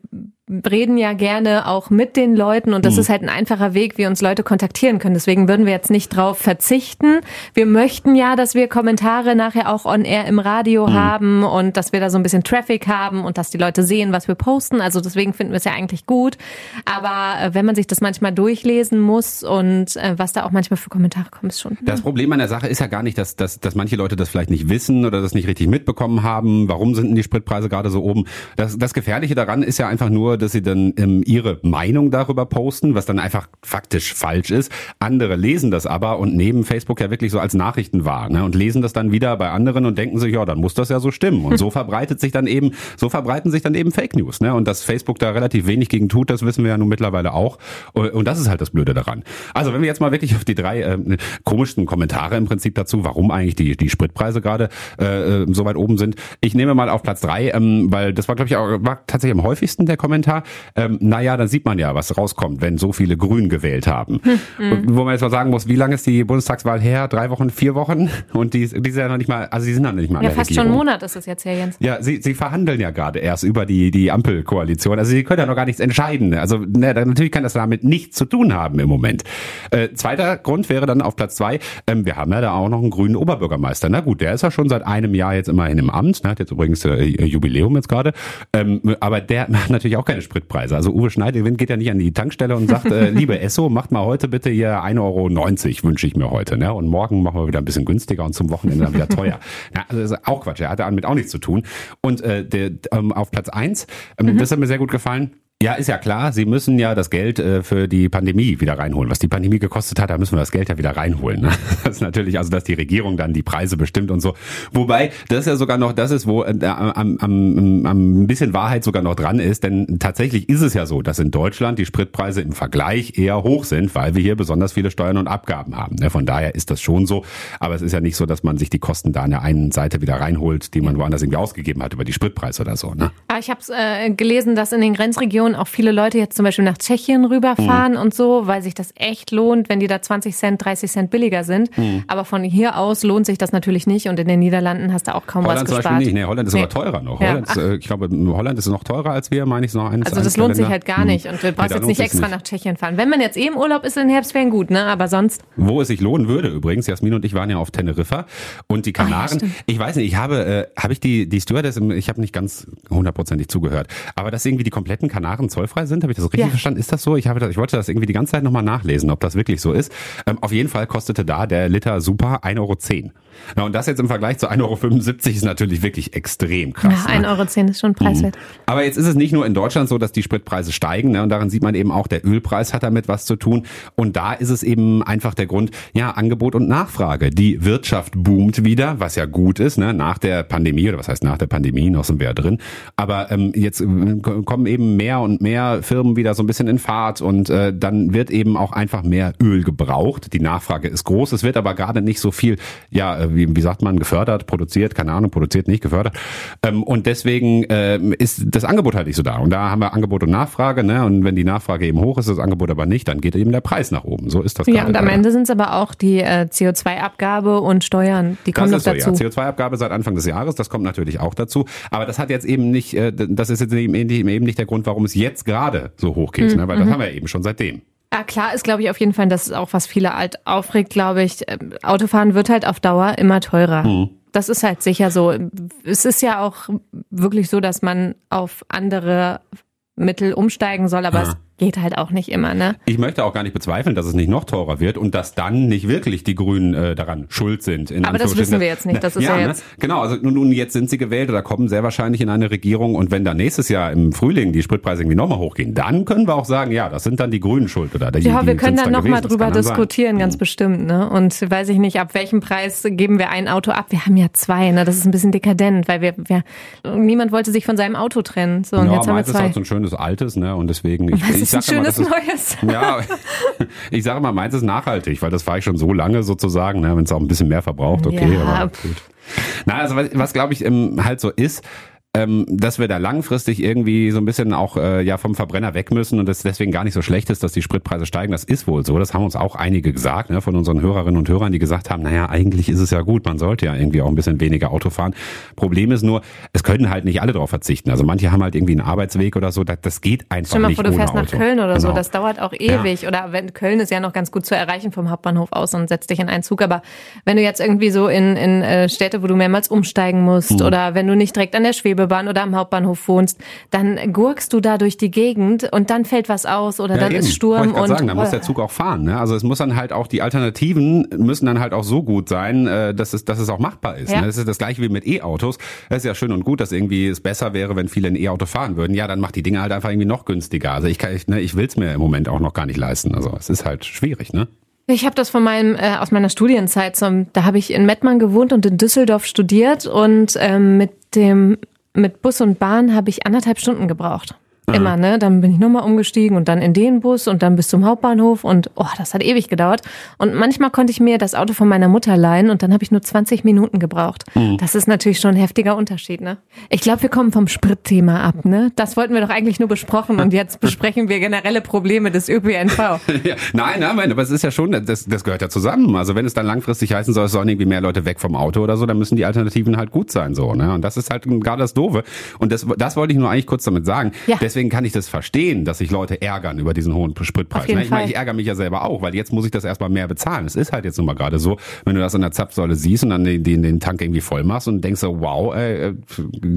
Speaker 2: reden ja gerne auch mit den Leuten und das mhm. ist halt ein einfacher Weg, wie uns Leute kontaktieren können. Deswegen würden wir jetzt nicht drauf verzichten. Wir möchten ja, dass wir Kommentare nachher auch on air im Radio mhm. haben und dass wir da so ein bisschen Traffic haben und dass die Leute sehen, was wir posten. Also deswegen finden wir es ja eigentlich gut. Aber äh, wenn man sich das manchmal durchlesen muss und äh, was da auch manchmal für Kommentare kommt, ist schon.
Speaker 1: Das Problem an der Sache ist ja gar nicht, dass, dass, dass manche Leute das vielleicht nicht wissen oder das nicht richtig mitbekommen haben. Warum sind denn die Spritpreise gerade so oben? Das, das Gefährliche daran ist ja einfach nur, dass sie dann ähm, ihre Meinung darüber posten, was dann einfach faktisch falsch ist. Andere lesen das aber und nehmen Facebook ja wirklich so als Nachrichten wahr ne? und lesen das dann wieder bei anderen und denken sich, ja, dann muss das ja so stimmen. Und so [laughs] verbreitet sich dann eben, so verbreiten sich dann eben Fake News. Ne? Und dass Facebook da relativ wenig gegen tut, das wissen wir ja nun mittlerweile auch. Und das ist halt das Blöde daran. Also wenn wir jetzt mal wirklich auf die drei äh, komischsten Kommentare im Prinzip dazu, warum eigentlich die, die Spritpreise gerade äh, so weit oben sind. Ich nehme mal auf Platz drei, ähm, weil das war, glaube ich, auch, war tatsächlich am häufigsten der Kommentar ähm, naja, dann sieht man ja, was rauskommt, wenn so viele Grün gewählt haben. Hm. Wo man jetzt mal sagen muss, wie lange ist die Bundestagswahl her? Drei Wochen, vier Wochen? Und die, die sind ja noch nicht mal, also die sind noch nicht mal.
Speaker 2: Ja, fast Regierung. schon einen Monat ist es jetzt her, Jens.
Speaker 1: Ja, sie, sie verhandeln ja gerade erst über die, die Ampelkoalition. Also sie können ja noch gar nichts entscheiden. Also ne, natürlich kann das damit nichts zu tun haben im Moment. Äh, zweiter Grund wäre dann auf Platz zwei, ähm, wir haben ja da auch noch einen grünen Oberbürgermeister. Na gut, der ist ja schon seit einem Jahr jetzt immerhin im Amt, ne, hat jetzt übrigens äh, Jubiläum jetzt gerade. Ähm, aber der [laughs] hat natürlich auch keine Spritpreise. Also Uwe Schneidewind geht ja nicht an die Tankstelle und sagt, äh, [laughs] liebe Esso, macht mal heute bitte hier 1,90 Euro wünsche ich mir heute. Ne? Und morgen machen wir wieder ein bisschen günstiger und zum Wochenende dann wieder teuer. [laughs] ja, also das ist auch Quatsch, er hat damit auch nichts zu tun. Und äh, der, ähm, auf Platz eins, ähm, mhm. das hat mir sehr gut gefallen, ja, ist ja klar. Sie müssen ja das Geld äh, für die Pandemie wieder reinholen. Was die Pandemie gekostet hat, da müssen wir das Geld ja wieder reinholen. Ne? [laughs] Das ist natürlich, also dass die Regierung dann die Preise bestimmt und so. Wobei das ja sogar noch das ist, wo äh, am, am, am ein bisschen Wahrheit sogar noch dran ist. Denn tatsächlich ist es ja so, dass in Deutschland die Spritpreise im Vergleich eher hoch sind, weil wir hier besonders viele Steuern und Abgaben haben. Ne? Von daher ist das schon so. Aber es ist ja nicht so, dass man sich die Kosten da an der einen Seite wieder reinholt, die man woanders irgendwie ausgegeben hat über die Spritpreise oder so. Ne?
Speaker 2: Ich habe äh, gelesen, dass in den Grenzregionen auch viele Leute jetzt zum Beispiel nach Tschechien rüberfahren mhm. und so, weil sich das echt lohnt, wenn die da 20 Cent, 30 Cent billiger sind. Mhm. Aber von hier aus lohnt sich das natürlich nicht und in den Niederlanden hast du auch kaum
Speaker 1: Holland
Speaker 2: was gespart.
Speaker 1: Zum Beispiel nicht. Nee, Holland ist nee. aber teurer noch. Ja. Holland ist, äh, ich glaube, Holland ist noch teurer als wir, meine ich, noch eines.
Speaker 2: Also das lohnt sich halt gar nicht und du brauchst nee, jetzt nicht extra nicht. nach Tschechien fahren. Wenn man jetzt eh im Urlaub ist in Herbstferien gut, ne? Aber sonst.
Speaker 1: Wo es sich lohnen würde übrigens, Jasmin und ich waren ja auf Teneriffa und die Kanaren. Ja, ich weiß nicht, ich habe, äh, habe ich die, die Stewardess, ich habe nicht ganz hundertprozentig zugehört, aber dass irgendwie die kompletten Kanaren zollfrei sind, habe ich das richtig ja. verstanden? Ist das so? Ich, habe das, ich wollte das irgendwie die ganze Zeit nochmal nachlesen, ob das wirklich so ist. Ähm, auf jeden Fall kostete da der Liter Super 1,10 Euro. Ja, und das jetzt im Vergleich zu 1,75 Euro ist natürlich wirklich extrem krass.
Speaker 2: Ja, 1,10 ne? Euro ist schon preiswert. Mhm.
Speaker 1: Aber jetzt ist es nicht nur in Deutschland so, dass die Spritpreise steigen. Ne? Und daran sieht man eben auch, der Ölpreis hat damit was zu tun. Und da ist es eben einfach der Grund, ja, Angebot und Nachfrage. Die Wirtschaft boomt wieder, was ja gut ist, ne? nach der Pandemie, oder was heißt nach der Pandemie, noch sind wir ja drin. Aber ähm, jetzt äh, kommen eben mehr und mehr Firmen wieder so ein bisschen in Fahrt und äh, dann wird eben auch einfach mehr Öl gebraucht. Die Nachfrage ist groß. Es wird aber gerade nicht so viel, ja, wie, wie sagt man, gefördert, produziert, keine Ahnung, produziert, nicht gefördert. Ähm, und deswegen äh, ist das Angebot halt nicht so da. Und da haben wir Angebot und Nachfrage, ne? Und wenn die Nachfrage eben hoch ist, das Angebot aber nicht, dann geht eben der Preis nach oben. So ist das.
Speaker 2: Ja, und am Ende sind es aber auch die äh, CO2-Abgabe und Steuern, die kommen
Speaker 1: das
Speaker 2: noch dazu.
Speaker 1: So, ja. CO2-Abgabe seit Anfang des Jahres, das kommt natürlich auch dazu. Aber das hat jetzt eben nicht, äh, das ist jetzt eben, eben nicht der Grund, warum es jetzt gerade so hoch geht, mhm. ne? weil das mhm. haben wir eben schon seitdem.
Speaker 2: Ja, klar ist, glaube ich, auf jeden Fall, das ist auch, was viele alt aufregt, glaube ich. Ähm, Autofahren wird halt auf Dauer immer teurer. Mhm. Das ist halt sicher so. Es ist ja auch wirklich so, dass man auf andere Mittel umsteigen soll, aber ja. es geht halt auch nicht immer, ne?
Speaker 1: Ich möchte auch gar nicht bezweifeln, dass es nicht noch teurer wird und dass dann nicht wirklich die Grünen äh, daran schuld sind.
Speaker 2: Aber das wissen wir jetzt nicht. Das ist ja, ja jetzt.
Speaker 1: Ne? Genau, also nun jetzt sind sie gewählt oder kommen sehr wahrscheinlich in eine Regierung und wenn dann nächstes Jahr im Frühling die Spritpreise irgendwie nochmal hochgehen, dann können wir auch sagen, ja, das sind dann die Grünen schuld oder die,
Speaker 2: Ja, wir können dann nochmal drüber diskutieren, sein. ganz mhm. bestimmt, ne? Und weiß ich nicht, ab welchem Preis geben wir ein Auto ab? Wir haben ja zwei, ne? Das ist ein bisschen dekadent, weil wir, wir niemand wollte sich von seinem Auto trennen. So, und
Speaker 1: ja,
Speaker 2: jetzt haben wir zwei. ist
Speaker 1: halt so ein schönes altes, ne? Und deswegen
Speaker 2: ich, ich, [laughs] ich sag ein schönes mal,
Speaker 1: Neues. Ja, ich sage mal, meins ist nachhaltig, weil das fahre ich schon so lange sozusagen, ne, wenn es auch ein bisschen mehr verbraucht, okay, ja. aber gut. Na, also was, was glaube ich ähm, halt so ist, ähm, dass wir da langfristig irgendwie so ein bisschen auch äh, ja vom Verbrenner weg müssen und es deswegen gar nicht so schlecht ist, dass die Spritpreise steigen. Das ist wohl so. Das haben uns auch einige gesagt, ne, von unseren Hörerinnen und Hörern, die gesagt haben, naja, eigentlich ist es ja gut, man sollte ja irgendwie auch ein bisschen weniger Auto fahren. Problem ist nur, es können halt nicht alle darauf verzichten. Also manche haben halt irgendwie einen Arbeitsweg oder so, das, das geht einfach Stell mal nicht vor,
Speaker 2: du
Speaker 1: fährst
Speaker 2: nach Köln oder genau. so, das dauert auch ewig. Ja. Oder wenn Köln ist ja noch ganz gut zu erreichen vom Hauptbahnhof aus und setzt dich in einen Zug. Aber wenn du jetzt irgendwie so in, in äh, Städte, wo du mehrmals umsteigen musst mhm. oder wenn du nicht direkt an der Schwebebahn oder am Hauptbahnhof wohnst, dann gurkst du da durch die Gegend und dann fällt was aus oder ja, dann eben. ist Sturm
Speaker 1: und sagen, dann muss der Zug auch fahren. Ne? Also es muss dann halt auch die Alternativen müssen dann halt auch so gut sein, äh, dass es dass es auch machbar ist. Ja. Ne? Das ist das gleiche wie mit E-Autos. Es ist ja schön und gut, dass irgendwie es besser wäre, wenn viele ein E-Auto fahren würden. Ja, dann macht die Dinge halt einfach irgendwie noch günstiger. Also ich kann ich, ne, ich will es mir im Moment auch noch gar nicht leisten. Also es ist halt schwierig, ne?
Speaker 2: Ich habe das von meinem äh, aus meiner Studienzeit. So, da habe ich in Mettmann gewohnt und in Düsseldorf studiert und ähm, mit dem mit Bus und Bahn habe ich anderthalb Stunden gebraucht. Immer, ne? Dann bin ich nochmal umgestiegen und dann in den Bus und dann bis zum Hauptbahnhof und oh, das hat ewig gedauert. Und manchmal konnte ich mir das Auto von meiner Mutter leihen und dann habe ich nur 20 Minuten gebraucht. Mhm. Das ist natürlich schon ein heftiger Unterschied, ne? Ich glaube, wir kommen vom Spritthema ab, ne? Das wollten wir doch eigentlich nur besprochen und jetzt besprechen wir generelle Probleme des ÖPNV. [laughs]
Speaker 1: ja, nein, nein, aber es ist ja schon, das, das gehört ja zusammen. Also wenn es dann langfristig heißen soll, es sollen irgendwie mehr Leute weg vom Auto oder so, dann müssen die Alternativen halt gut sein, so, ne? Und das ist halt gerade das Doofe. Und das, das wollte ich nur eigentlich kurz damit sagen. Ja. Deswegen deswegen kann ich das verstehen, dass sich Leute ärgern über diesen hohen Spritpreis. Ne? Ich, meine, ich ärgere mich ja selber auch, weil jetzt muss ich das erstmal mehr bezahlen. Es ist halt jetzt nun mal gerade so, wenn du das in der Zapfsäule siehst und dann den, den, den Tank irgendwie voll machst und denkst so, wow, ey, äh,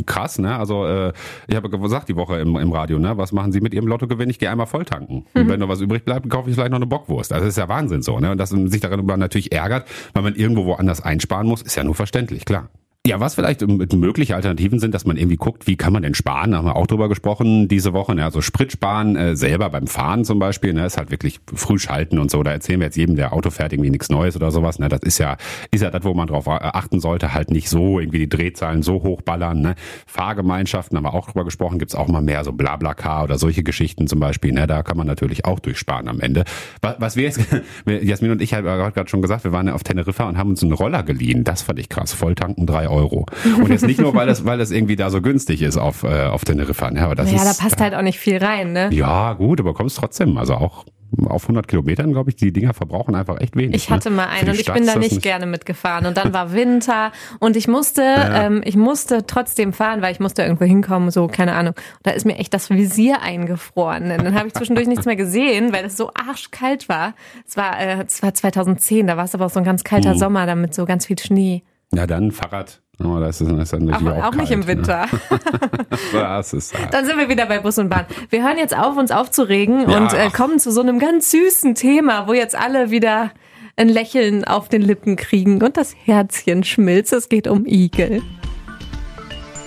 Speaker 1: krass, ne? Also äh, ich habe gesagt die Woche im, im Radio, ne? Was machen Sie mit Ihrem Lottogewinn? Ich gehe einmal voll tanken. Mhm. Und wenn noch was übrig bleibt, kaufe ich vielleicht noch eine Bockwurst. Also das ist ja Wahnsinn so, ne? Und dass man sich darüber natürlich ärgert, weil man irgendwo woanders einsparen muss, ist ja nur verständlich, klar. Ja, was vielleicht mögliche Alternativen sind, dass man irgendwie guckt, wie kann man denn sparen? Da haben wir auch drüber gesprochen diese Woche. Ne? Also Sprit sparen äh, selber beim Fahren zum Beispiel, ne? ist halt wirklich früh schalten und so. Da erzählen wir jetzt jedem, der Auto fährt, irgendwie nichts Neues oder sowas. Ne? Das ist ja, ist ja das, wo man drauf achten sollte, halt nicht so irgendwie die Drehzahlen so hochballern. Ne? Fahrgemeinschaften haben wir auch drüber gesprochen, gibt's auch mal mehr so Blablacar oder solche Geschichten zum Beispiel. Ne? Da kann man natürlich auch durchsparen am Ende. Was, was wir jetzt, [laughs] Jasmin und ich haben gerade schon gesagt, wir waren ja auf Teneriffa und haben uns einen Roller geliehen. Das fand ich krass. Volltanken drei Euro. Und jetzt nicht nur, weil das, weil das irgendwie da so günstig ist auf, äh, auf Teneriffa. Ne? Aber das
Speaker 2: ja,
Speaker 1: ist,
Speaker 2: da passt halt auch nicht viel rein, ne?
Speaker 1: Ja, gut, aber kommst trotzdem. Also auch auf 100 Kilometern, glaube ich, die Dinger verbrauchen einfach echt wenig.
Speaker 2: Ich hatte
Speaker 1: ne?
Speaker 2: mal einen und ich bin da nicht, gerne mitgefahren. Und dann war Winter und ich musste, ja. ähm, ich musste trotzdem fahren, weil ich musste irgendwo hinkommen, so, keine Ahnung. Und da ist mir echt das Visier eingefroren. Und dann habe ich zwischendurch nichts mehr gesehen, weil es so arschkalt war. Es war, äh, es war 2010, da war es aber auch so ein ganz kalter uh. Sommer, damit so ganz viel Schnee.
Speaker 1: Ja, dann Fahrrad. Oh, das ist, das ist dann
Speaker 2: auch, auch, auch nicht im ne? Winter. [laughs] [laughs] das ist halt. Dann sind wir wieder bei Bus und Bahn. Wir hören jetzt auf, uns aufzuregen ja. und äh, kommen zu so einem ganz süßen Thema, wo jetzt alle wieder ein Lächeln auf den Lippen kriegen und das Herzchen schmilzt. Es geht um Igel.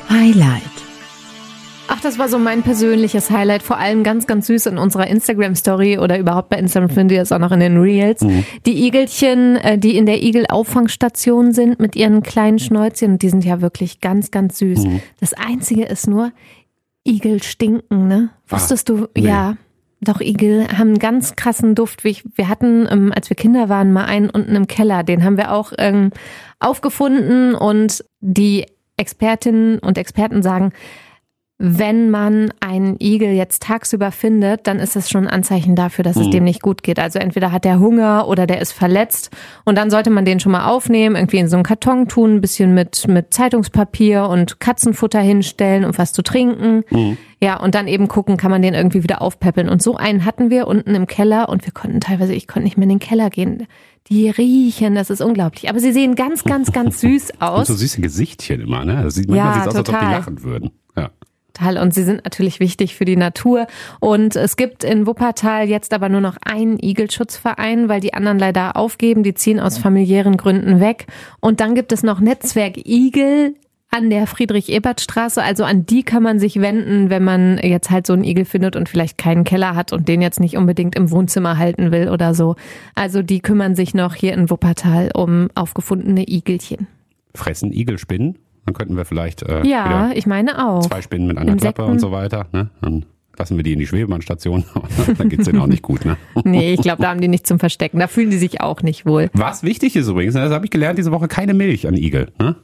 Speaker 3: Highlight.
Speaker 2: Ach, das war so mein persönliches Highlight, vor allem ganz, ganz süß in unserer Instagram-Story oder überhaupt bei Instagram findet ihr es auch noch in den Reels. Mhm. Die Igelchen, äh, die in der Igel-Auffangstation sind mit ihren kleinen Schnäuzchen, die sind ja wirklich ganz, ganz süß. Mhm. Das Einzige ist nur, Igel stinken, ne? Wusstest ah, du? Nee. Ja. Doch, Igel haben einen ganz krassen Duft. Wir hatten, ähm, als wir Kinder waren, mal einen unten im Keller. Den haben wir auch ähm, aufgefunden und die Expertinnen und Experten sagen, wenn man einen Igel jetzt tagsüber findet, dann ist das schon ein Anzeichen dafür, dass es mhm. dem nicht gut geht. Also entweder hat er Hunger oder der ist verletzt und dann sollte man den schon mal aufnehmen, irgendwie in so einen Karton tun, ein bisschen mit, mit Zeitungspapier und Katzenfutter hinstellen und was zu trinken. Mhm. Ja, und dann eben gucken, kann man den irgendwie wieder aufpäppeln. Und so einen hatten wir unten im Keller und wir konnten teilweise, ich konnte nicht mehr in den Keller gehen. Die riechen, das ist unglaublich. Aber sie sehen ganz, ganz, ganz [laughs] süß aus. Und
Speaker 1: so süße Gesichtchen immer, ne? Das sieht, manchmal ja, sieht aus, als ob die lachen würden. Ja.
Speaker 2: Total. Und sie sind natürlich wichtig für die Natur. Und es gibt in Wuppertal jetzt aber nur noch einen Igelschutzverein, weil die anderen leider aufgeben. Die ziehen aus familiären Gründen weg. Und dann gibt es noch Netzwerk Igel an der Friedrich-Ebert-Straße. Also an die kann man sich wenden, wenn man jetzt halt so einen Igel findet und vielleicht keinen Keller hat und den jetzt nicht unbedingt im Wohnzimmer halten will oder so. Also die kümmern sich noch hier in Wuppertal um aufgefundene Igelchen.
Speaker 1: Fressen Igelspinnen? Dann könnten wir vielleicht
Speaker 2: äh, ja, ich meine auch.
Speaker 1: zwei Spinnen mit einer Insekten. Klappe und so weiter. Ne? Dann lassen wir die in die Schwebebahnstation. [laughs] dann geht's denen auch nicht gut. Ne? [laughs]
Speaker 2: nee, ich glaube, da haben die nicht zum Verstecken. Da fühlen die sich auch nicht wohl.
Speaker 1: Was wichtig ist übrigens, ne, das habe ich gelernt diese Woche, keine Milch an Igel. Ne?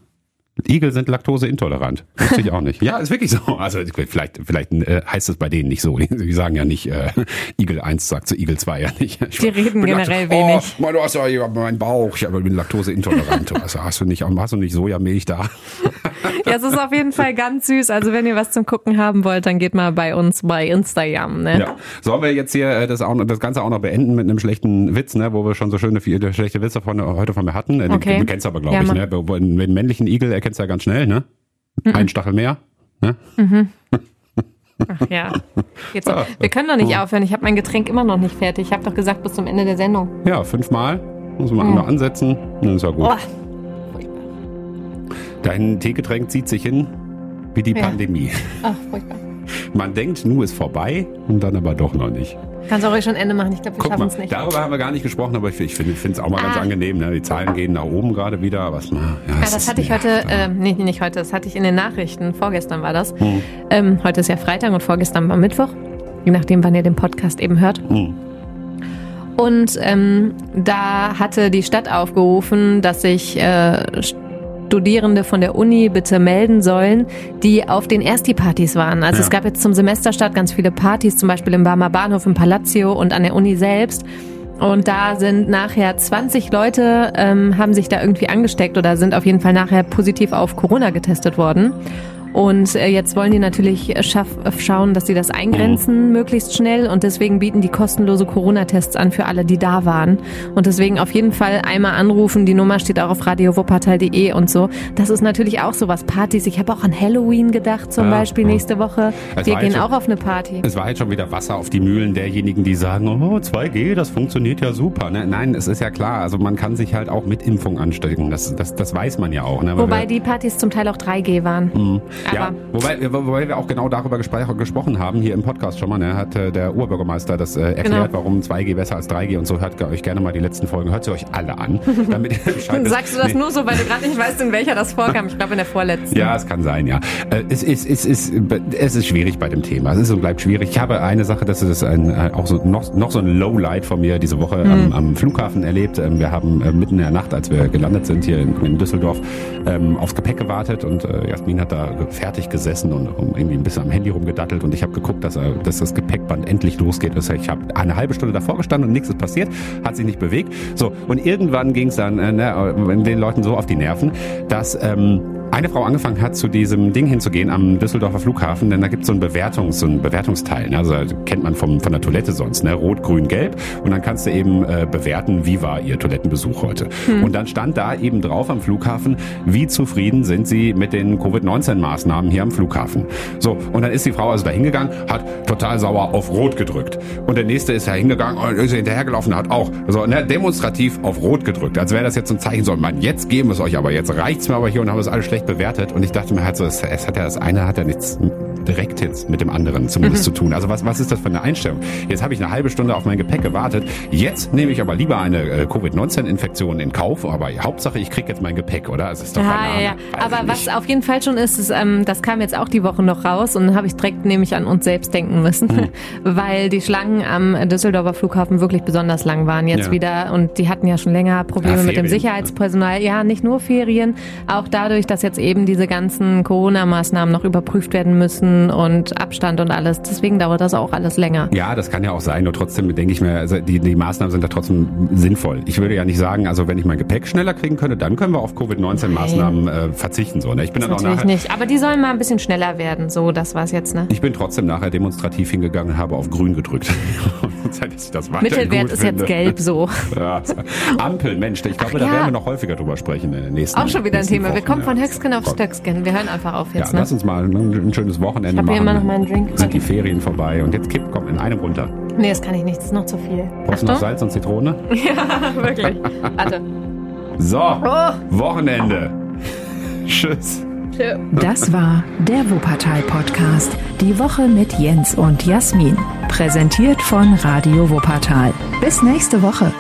Speaker 1: Igel sind laktoseintollorant. Wusste ich auch nicht. [laughs] Ja, ist wirklich so. Also vielleicht, vielleicht äh, heißt es bei denen nicht so. [laughs] Die sagen ja nicht, äh, Igel 1 sagt zu Igel 2 ja nicht.
Speaker 2: Ich Die reden generell Lakt wenig.
Speaker 1: Oh, du hast ja meinen Bauch, ich bin laktoseintolerant. [laughs] Also hast du nicht, hast du nicht Sojamilch da?
Speaker 2: Ja, es ist auf jeden Fall ganz süß. Also wenn ihr was zum Gucken haben wollt, dann geht mal bei uns bei Instagram. Ne? Ja.
Speaker 1: Sollen wir jetzt hier äh, das, auch, das Ganze auch noch beenden mit einem schlechten Witz, ne? wo wir schon so schöne viele schlechte Witze von, heute von mir hatten? Äh, okay. Den, den kennst du aber, glaube ja, ich. Ne? Den männlichen Igel erkennst du ja ganz schnell, ne? Mhm. Ein Stachel mehr. Ne? Mhm. [laughs]
Speaker 2: Ach ja. Jetzt, ah. wir können doch nicht aufhören. Ich habe mein Getränk immer noch nicht fertig. Ich habe doch gesagt, bis zum Ende der Sendung.
Speaker 1: Ja, fünfmal. Muss man mhm. noch ansetzen. Dann ist ja gut. Oh. Dein Teegetränk zieht sich hin wie die ja. Pandemie. Ach, furchtbar. Man denkt, nu ist vorbei und dann aber doch noch nicht.
Speaker 2: Kannst auch ruhig schon Ende machen. Ich glaube, wir schaffen es nicht.
Speaker 1: Darüber haben wir gar nicht gesprochen, aber ich, ich finde es auch mal ah. ganz angenehm. Ne? Die Zahlen gehen nach oben gerade wieder. Aber es, ja,
Speaker 2: ja, das hatte ich heute, äh, nee, nicht heute, das hatte ich in den Nachrichten. Vorgestern war das. Hm. Ähm, heute ist ja Freitag und vorgestern war Mittwoch. Je nachdem, wann ihr den Podcast eben hört. Hm. Und ähm, da hatte die Stadt aufgerufen, dass sich äh, Studierende von der Uni bitte melden sollen, die auf den Ersti-Partys waren. Also ja. es gab jetzt zum Semesterstart ganz viele Partys, zum Beispiel im Barmer Bahnhof, im Palazzo und an der Uni selbst. Und da sind nachher 20 Leute, ähm, haben sich da irgendwie angesteckt oder sind auf jeden Fall nachher positiv auf Corona getestet worden. Und äh, jetzt wollen die natürlich schaff, schauen, dass sie das eingrenzen mhm. möglichst schnell und deswegen bieten die kostenlose Corona-Tests an für alle, die da waren. Und deswegen auf jeden Fall einmal anrufen. Die Nummer steht auch auf radiowuppertal.de und so. Das ist natürlich auch so was Partys. Ich habe auch an Halloween gedacht zum ja, Beispiel ja. nächste Woche. Es Wir gehen schon, auch auf eine Party.
Speaker 1: Es war halt schon wieder Wasser auf die Mühlen derjenigen, die sagen, oh 2G, das funktioniert ja super. Ne? Nein, es ist ja klar. Also man kann sich halt auch mit Impfung anstecken. Das, das, das weiß man ja auch. Ne?
Speaker 2: Wobei die Partys zum Teil auch 3G waren. Mhm.
Speaker 1: Ja, wobei, wobei wir auch genau darüber gespr gesprochen haben, hier im Podcast schon mal, ne, hat äh, der Urbürgermeister das äh, erklärt, genau. warum 2G besser als 3G und so. Hört euch gerne mal die letzten Folgen, hört sie euch alle an. [laughs]
Speaker 2: Damit Sagst du das nee. nur so, weil du gerade nicht weißt, in welcher das vorkam? Ich glaube in der vorletzten.
Speaker 1: Ja, es kann sein, ja. Äh, es, ist, es, ist, es ist schwierig bei dem Thema. Es ist und bleibt schwierig. Ich habe eine Sache, das ist ein, äh, auch so noch, noch so ein Lowlight von mir diese Woche mhm. am, am, Flughafen erlebt. Ähm, wir haben äh, mitten in der Nacht, als wir gelandet sind hier in, in Düsseldorf, ähm, aufs Gepäck gewartet und äh, Jasmin hat da fertig gesessen und irgendwie ein bisschen am Handy rumgedattelt und ich habe geguckt, dass, er, dass das Gepäckband endlich losgeht. Also ich habe eine halbe Stunde davor gestanden und nichts ist passiert, hat sich nicht bewegt. So, und irgendwann ging es dann äh, ne, den Leuten so auf die Nerven, dass ähm, eine Frau angefangen hat, zu diesem Ding hinzugehen am Düsseldorfer Flughafen, denn da gibt es so ein Bewertungs, so ein Bewertungsteil. Ne? Also kennt man vom, von der Toilette sonst, ne? Rot, Grün, Gelb. Und dann kannst du eben äh, bewerten, wie war ihr Toilettenbesuch heute. Hm. Und dann stand da eben drauf am Flughafen, wie zufrieden sind sie mit den Covid-19-Maßnahmen hier am Flughafen. So, und dann ist die Frau also da hingegangen, hat total sauer auf Rot gedrückt. Und der nächste ist da hingegangen und ist hinterhergelaufen, hat auch so ne, demonstrativ auf Rot gedrückt. Als wäre das jetzt ein Zeichen, so, man, jetzt geben wir es euch aber, jetzt reicht's mir aber hier und haben es alles schlecht bewertet und ich dachte mir halt so, es hat ja das eine hat ja nichts direkt jetzt mit dem anderen zumindest mhm. zu tun. Also was, was ist das für eine Einstellung? Jetzt habe ich eine halbe Stunde auf mein Gepäck gewartet. Jetzt nehme ich aber lieber eine äh, Covid-19-Infektion in Kauf. Aber Hauptsache, ich kriege jetzt mein Gepäck, oder? Es ist doch
Speaker 2: ja, ja, ja. Aber was auf jeden Fall schon ist, ist ähm, das kam jetzt auch die Woche noch raus und habe ich direkt nämlich an uns selbst denken müssen, mhm. [laughs] weil die Schlangen am Düsseldorfer Flughafen wirklich besonders lang waren jetzt ja. wieder und die hatten ja schon länger Probleme ja, mit dem Sicherheitspersonal. Ja, nicht nur Ferien, auch dadurch, dass jetzt eben diese ganzen Corona-Maßnahmen noch überprüft werden müssen und Abstand und alles. Deswegen dauert das auch alles länger.
Speaker 1: Ja, das kann ja auch sein. Nur trotzdem denke ich mir, also die, die Maßnahmen sind da trotzdem sinnvoll. Ich würde ja nicht sagen, also wenn ich mein Gepäck schneller kriegen könnte, dann können wir auf Covid-19-Maßnahmen äh, verzichten. So, ne? Ich bin
Speaker 2: das dann natürlich auch nachher, nicht. Aber die sollen mal ein bisschen schneller werden. So, das war's jetzt. Ne?
Speaker 1: Ich bin trotzdem nachher demonstrativ hingegangen und habe auf Grün gedrückt. [laughs] [laughs]
Speaker 2: Mittelwert ist jetzt gelb so. [laughs]
Speaker 1: Ja, Ampel, Mensch, ich glaube, Ach, da ja. werden wir noch häufiger drüber sprechen in den nächsten
Speaker 2: Auch schon wieder ein Thema. Wochen. Wir kommen von Höchstgen auf Stöcksken. Wir hören einfach auf jetzt. Ja, ne?
Speaker 1: lass uns mal ein, schönes Wochenende ich machen.
Speaker 2: Hier immer noch meinen Drink.
Speaker 1: Sind die Ferien vorbei und jetzt kippt, kommt in einem runter.
Speaker 2: Nee, das kann ich nicht. Das ist noch zu viel.
Speaker 1: Brauchst du noch Salz und Zitrone? [laughs]
Speaker 2: ja, wirklich. Warte.
Speaker 1: So, oh. Wochenende. Tschüss.
Speaker 3: Das war der Wuppertal-Podcast. Die Woche mit Jens und Jasmin. Präsentiert von Radio Wuppertal. Bis nächste Woche.